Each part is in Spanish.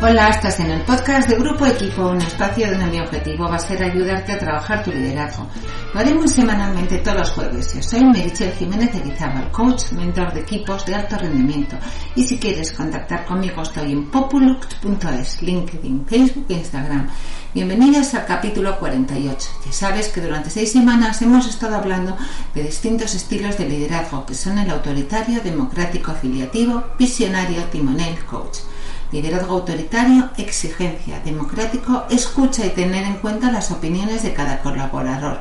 Hola, estás en el podcast de Grupo Equipo, un espacio donde mi objetivo va a ser ayudarte a trabajar tu liderazgo. Lo haremos semanalmente todos los jueves. Yo soy Merichel Jiménez Elizábal, coach, mentor de equipos de alto rendimiento. Y si quieres contactar conmigo estoy en populuct.es, LinkedIn, Facebook e Instagram. Bienvenidos al capítulo 48. Ya sabes que durante seis semanas hemos estado hablando de distintos estilos de liderazgo que son el autoritario, democrático, afiliativo, visionario, timonel, coach. Liderazgo autoritario, exigencia, democrático, escucha y tener en cuenta las opiniones de cada colaborador.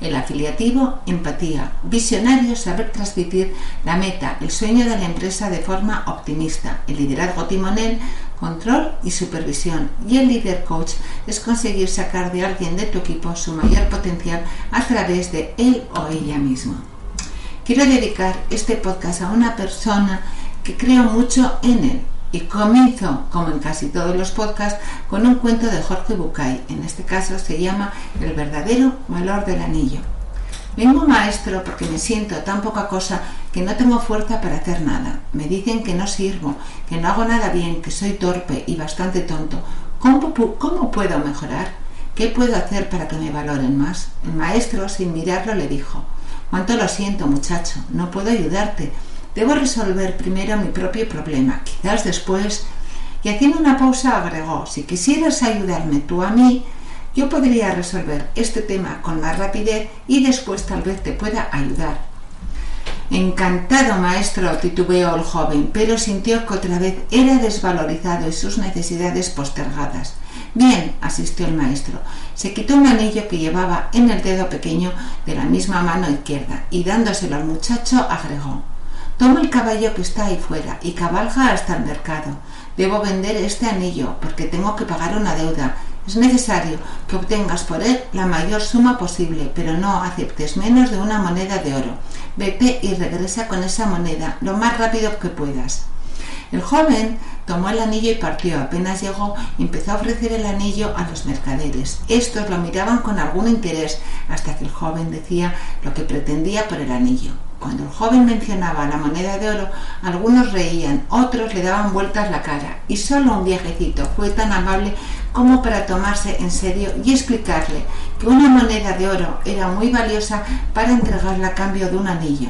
El afiliativo, empatía. Visionario, saber transmitir la meta, el sueño de la empresa de forma optimista. El liderazgo timonel, control y supervisión. Y el líder coach es conseguir sacar de alguien de tu equipo su mayor potencial a través de él o ella misma. Quiero dedicar este podcast a una persona que creo mucho en él, y comienzo, como en casi todos los podcasts, con un cuento de Jorge Bucay. En este caso se llama El verdadero valor del anillo. Vengo maestro porque me siento tan poca cosa que no tengo fuerza para hacer nada. Me dicen que no sirvo, que no hago nada bien, que soy torpe y bastante tonto. ¿Cómo, cómo puedo mejorar? ¿Qué puedo hacer para que me valoren más? El maestro, sin mirarlo, le dijo, Cuánto lo siento, muchacho, no puedo ayudarte Debo resolver primero mi propio problema, quizás después. Y haciendo una pausa agregó, si quisieras ayudarme tú a mí, yo podría resolver este tema con más rapidez y después tal vez te pueda ayudar. Encantado, maestro, titubeó el joven, pero sintió que otra vez era desvalorizado y sus necesidades postergadas. Bien, asistió el maestro. Se quitó un anillo que llevaba en el dedo pequeño de la misma mano izquierda y dándoselo al muchacho agregó Toma el caballo que está ahí fuera y cabalga hasta el mercado. Debo vender este anillo porque tengo que pagar una deuda. Es necesario que obtengas por él la mayor suma posible, pero no aceptes menos de una moneda de oro. Vete y regresa con esa moneda lo más rápido que puedas. El joven tomó el anillo y partió. Apenas llegó, empezó a ofrecer el anillo a los mercaderes. Estos lo miraban con algún interés hasta que el joven decía lo que pretendía por el anillo. Cuando el joven mencionaba la moneda de oro, algunos reían, otros le daban vueltas la cara, y solo un viejecito fue tan amable como para tomarse en serio y explicarle que una moneda de oro era muy valiosa para entregarla a cambio de un anillo.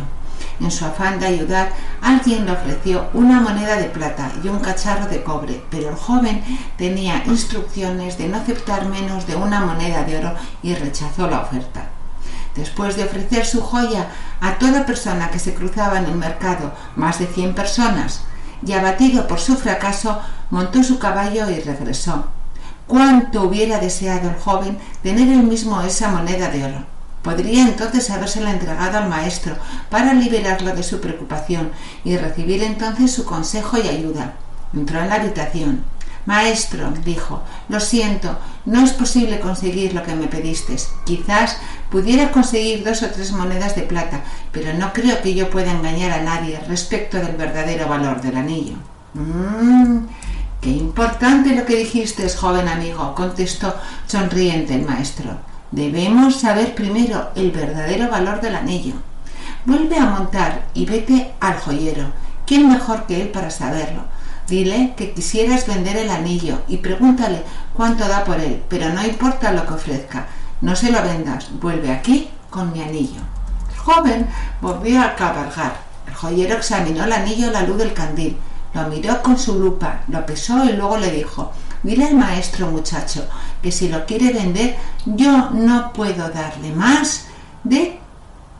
En su afán de ayudar, alguien le ofreció una moneda de plata y un cacharro de cobre, pero el joven tenía instrucciones de no aceptar menos de una moneda de oro y rechazó la oferta. Después de ofrecer su joya a toda persona que se cruzaba en el mercado, más de cien personas, y abatido por su fracaso, montó su caballo y regresó. Cuánto hubiera deseado el joven tener él mismo esa moneda de oro. Podría entonces habérsela entregado al maestro para liberarlo de su preocupación y recibir entonces su consejo y ayuda. Entró en la habitación. Maestro, dijo, lo siento, no es posible conseguir lo que me pediste. Quizás pudiera conseguir dos o tres monedas de plata, pero no creo que yo pueda engañar a nadie respecto del verdadero valor del anillo. Mmm, qué importante lo que dijiste, joven amigo, contestó sonriente el maestro. Debemos saber primero el verdadero valor del anillo. Vuelve a montar y vete al joyero. ¿Quién mejor que él para saberlo? Dile que quisieras vender el anillo y pregúntale cuánto da por él, pero no importa lo que ofrezca. No se lo vendas, vuelve aquí con mi anillo. El joven volvió a cabalgar. El joyero examinó el anillo a la luz del candil, lo miró con su lupa, lo pesó y luego le dijo Dile al maestro muchacho que si lo quiere vender yo no puedo darle más de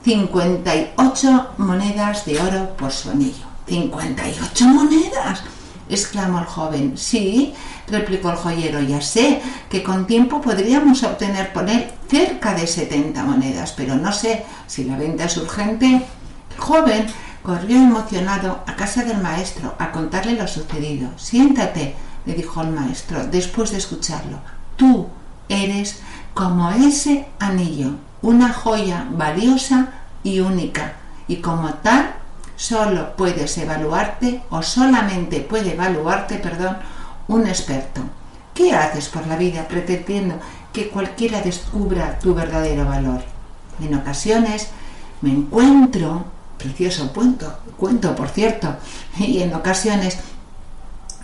58 monedas de oro por su anillo. ¿58 monedas? Exclamó el joven. Sí, replicó el joyero, ya sé que con tiempo podríamos obtener por él cerca de setenta monedas, pero no sé si la venta es urgente. El joven corrió emocionado a casa del maestro a contarle lo sucedido. Siéntate, le dijo el maestro, después de escucharlo. Tú eres como ese anillo, una joya valiosa y única, y como tal solo puedes evaluarte o solamente puede evaluarte, perdón, un experto. ¿Qué haces por la vida pretendiendo que cualquiera descubra tu verdadero valor? En ocasiones me encuentro, precioso cuento, cuento por cierto, y en ocasiones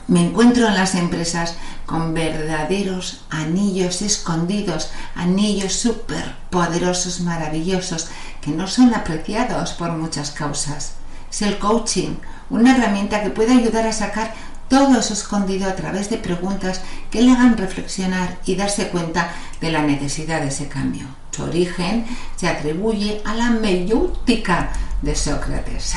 Me encuentro en las empresas con verdaderos anillos escondidos, anillos súper poderosos, maravillosos, que no son apreciados por muchas causas. Es el coaching, una herramienta que puede ayudar a sacar todo eso escondido a través de preguntas que le hagan reflexionar y darse cuenta de la necesidad de ese cambio. Su origen se atribuye a la meyútica de Sócrates.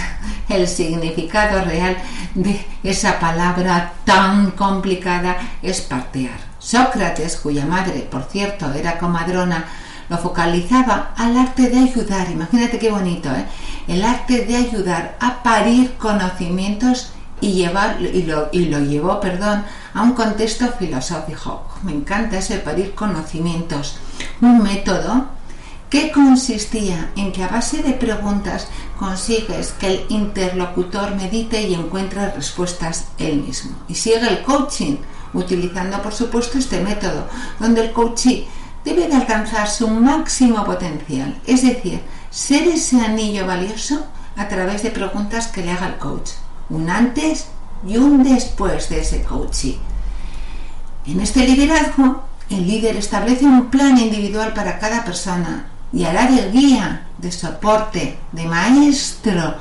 El significado real de esa palabra tan complicada es partear. Sócrates, cuya madre, por cierto, era comadrona, lo focalizaba al arte de ayudar, imagínate qué bonito, ¿eh? el arte de ayudar a parir conocimientos y, llevar, y, lo, y lo llevó perdón, a un contexto filosófico. Me encanta ese parir conocimientos. Un método que consistía en que a base de preguntas consigues que el interlocutor medite y encuentre respuestas él mismo. Y sigue el coaching, utilizando por supuesto este método, donde el coachee debe de alcanzar su máximo potencial, es decir, ser ese anillo valioso a través de preguntas que le haga el coach un antes y un después de ese coaching. En este liderazgo, el líder establece un plan individual para cada persona y hará de guía, de soporte, de maestro,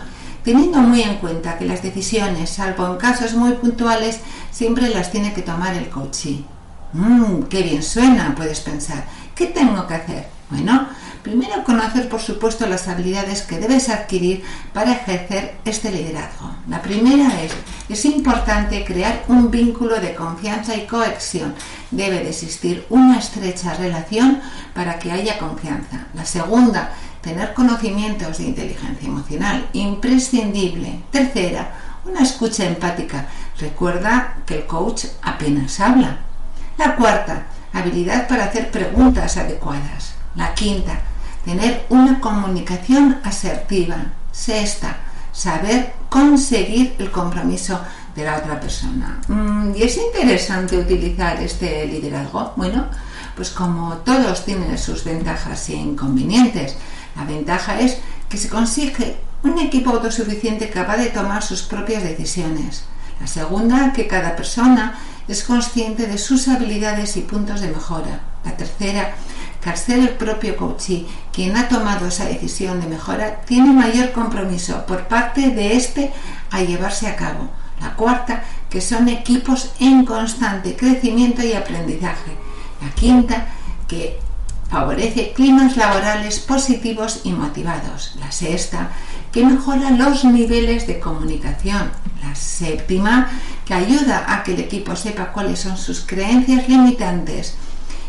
teniendo muy en cuenta que las decisiones, salvo en casos muy puntuales, siempre las tiene que tomar el coachee. Mmm, qué bien suena, puedes pensar. ¿Qué tengo que hacer? Bueno, Primero, conocer, por supuesto, las habilidades que debes adquirir para ejercer este liderazgo. La primera es, es importante crear un vínculo de confianza y cohesión. Debe de existir una estrecha relación para que haya confianza. La segunda, tener conocimientos de inteligencia emocional, imprescindible. Tercera, una escucha empática. Recuerda que el coach apenas habla. La cuarta, habilidad para hacer preguntas adecuadas. La quinta, tener una comunicación asertiva. Sexta, saber conseguir el compromiso de la otra persona. Mm, y es interesante utilizar este liderazgo. Bueno, pues como todos tienen sus ventajas e inconvenientes, la ventaja es que se consigue un equipo autosuficiente capaz de tomar sus propias decisiones. La segunda, que cada persona es consciente de sus habilidades y puntos de mejora. La tercera, que al ser el propio coachee quien ha tomado esa decisión de mejora, tiene mayor compromiso por parte de éste a llevarse a cabo. La cuarta, que son equipos en constante crecimiento y aprendizaje. La quinta, que favorece climas laborales positivos y motivados. La sexta, que mejora los niveles de comunicación. La séptima, que ayuda a que el equipo sepa cuáles son sus creencias limitantes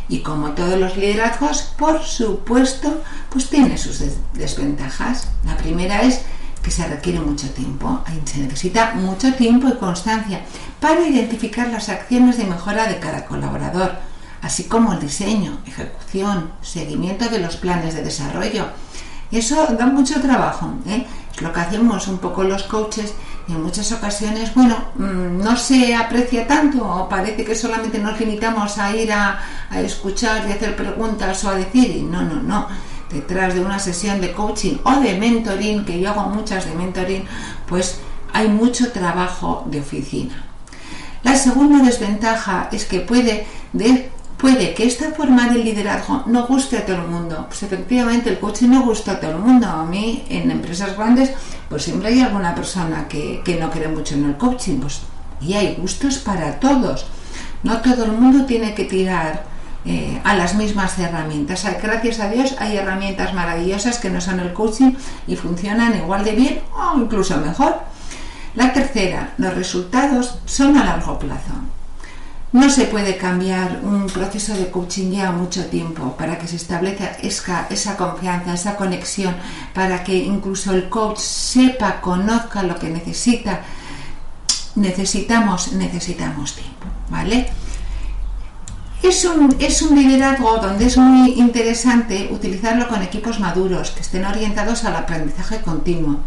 y como todos los liderazgos, por supuesto, pues tiene sus desventajas. La primera es que se requiere mucho tiempo, se necesita mucho tiempo y constancia para identificar las acciones de mejora de cada colaborador, así como el diseño, ejecución, seguimiento de los planes de desarrollo. Eso da mucho trabajo, ¿eh? es lo que hacemos un poco los coaches y en muchas ocasiones, bueno, mm, no se aprecia tanto o parece que solamente nos limitamos a ir a, escuchar y hacer preguntas o a decir, y no, no, no. Detrás de una sesión de coaching o de mentoring, que yo hago muchas de mentoring, pues hay mucho trabajo de oficina. La segunda desventaja es que puede de Puede que esta forma de liderazgo no guste a todo el mundo. Pues efectivamente el coaching no gusta a todo el mundo. A mí en empresas grandes pues siempre hay alguna persona que, no cree mucho en el coaching. Pues, y hay gustos para todos. No todo el mundo tiene que tirar eh, a las mismas herramientas. Gracias a Dios hay herramientas maravillosas que no son el coaching y funcionan igual de bien o incluso mejor. La tercera, los resultados son a largo plazo. No se puede cambiar un proceso de coaching ya mucho tiempo para que se establezca esa, confianza, esa conexión, para que incluso el coach sepa, conozca lo que necesita. Necesitamos, necesitamos tiempo, ¿vale? Es un, es un liderazgo donde es muy interesante utilizarlo con equipos maduros que estén orientados al aprendizaje continuo,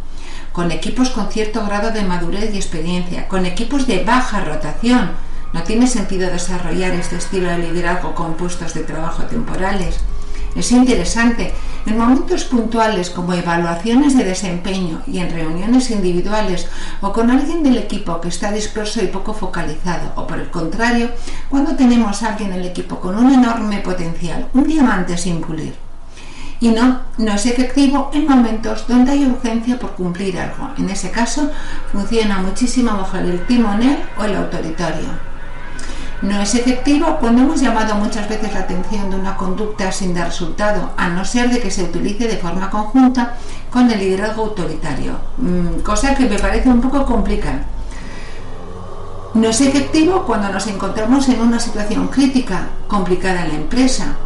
con equipos con cierto grado de madurez y experiencia, con equipos de baja rotación, no tiene sentido desarrollar este estilo de liderazgo con puestos de trabajo temporales. Es interesante. En momentos puntuales como evaluaciones de desempeño y en reuniones individuales o con alguien del equipo que está disperso y poco focalizado, o por el contrario, cuando tenemos a alguien en el equipo con un enorme potencial, un diamante sin pulir. Y no, no es efectivo en momentos donde hay urgencia por cumplir algo. En ese caso, funciona muchísimo mejor el timonel o el autoritario. No es efectivo cuando hemos llamado muchas veces la atención de una conducta sin dar resultado, a no ser de que se utilice de forma conjunta con el liderazgo autoritario, mm, cosa que me parece un poco complicada. No es efectivo cuando nos encontramos en una situación crítica, complicada en la empresa.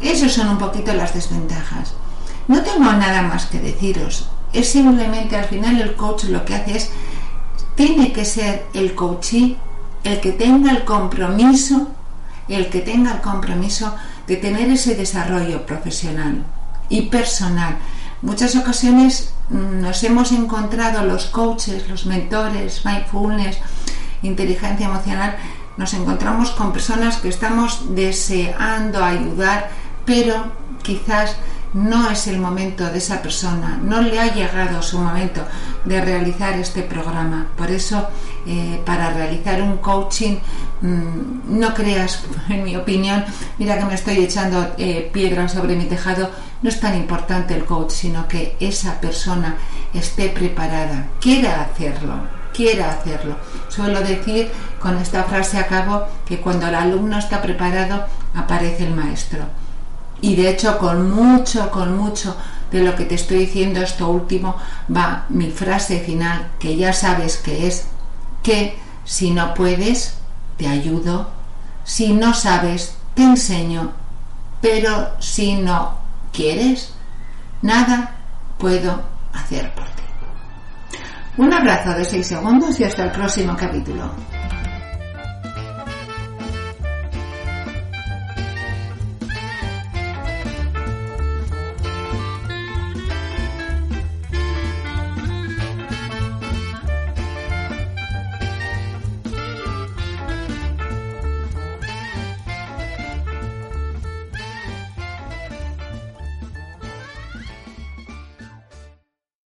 Esas son un poquito las desventajas. No tengo nada más que deciros. Es simplemente al final el coach lo que hace es, tiene que ser el coachee el que tenga el compromiso, el que tenga el compromiso de tener ese desarrollo profesional y personal. Muchas ocasiones mm, nos hemos encontrado los coaches, los mentores, mindfulness, inteligencia emocional, nos encontramos con personas que estamos deseando ayudar, pero quizás no es el momento de esa persona, no le ha llegado su momento de realizar este programa. Por eso, eh, para realizar un coaching, mm, no creas, en mi opinión, mira que me estoy echando eh, piedras sobre mi tejado, no es tan importante el coach, sino que esa persona esté preparada, quiera hacerlo quiera hacerlo. Suelo decir con esta frase a cabo que cuando el alumno está preparado aparece el maestro. Y de hecho, con mucho, con mucho de lo que te estoy diciendo, esto último, va mi frase final, que ya sabes que es que si no puedes, te ayudo, si no sabes, te enseño, pero si no quieres, nada puedo hacer por ti. Un abrazo de 6 segundos y hasta el próximo capítulo.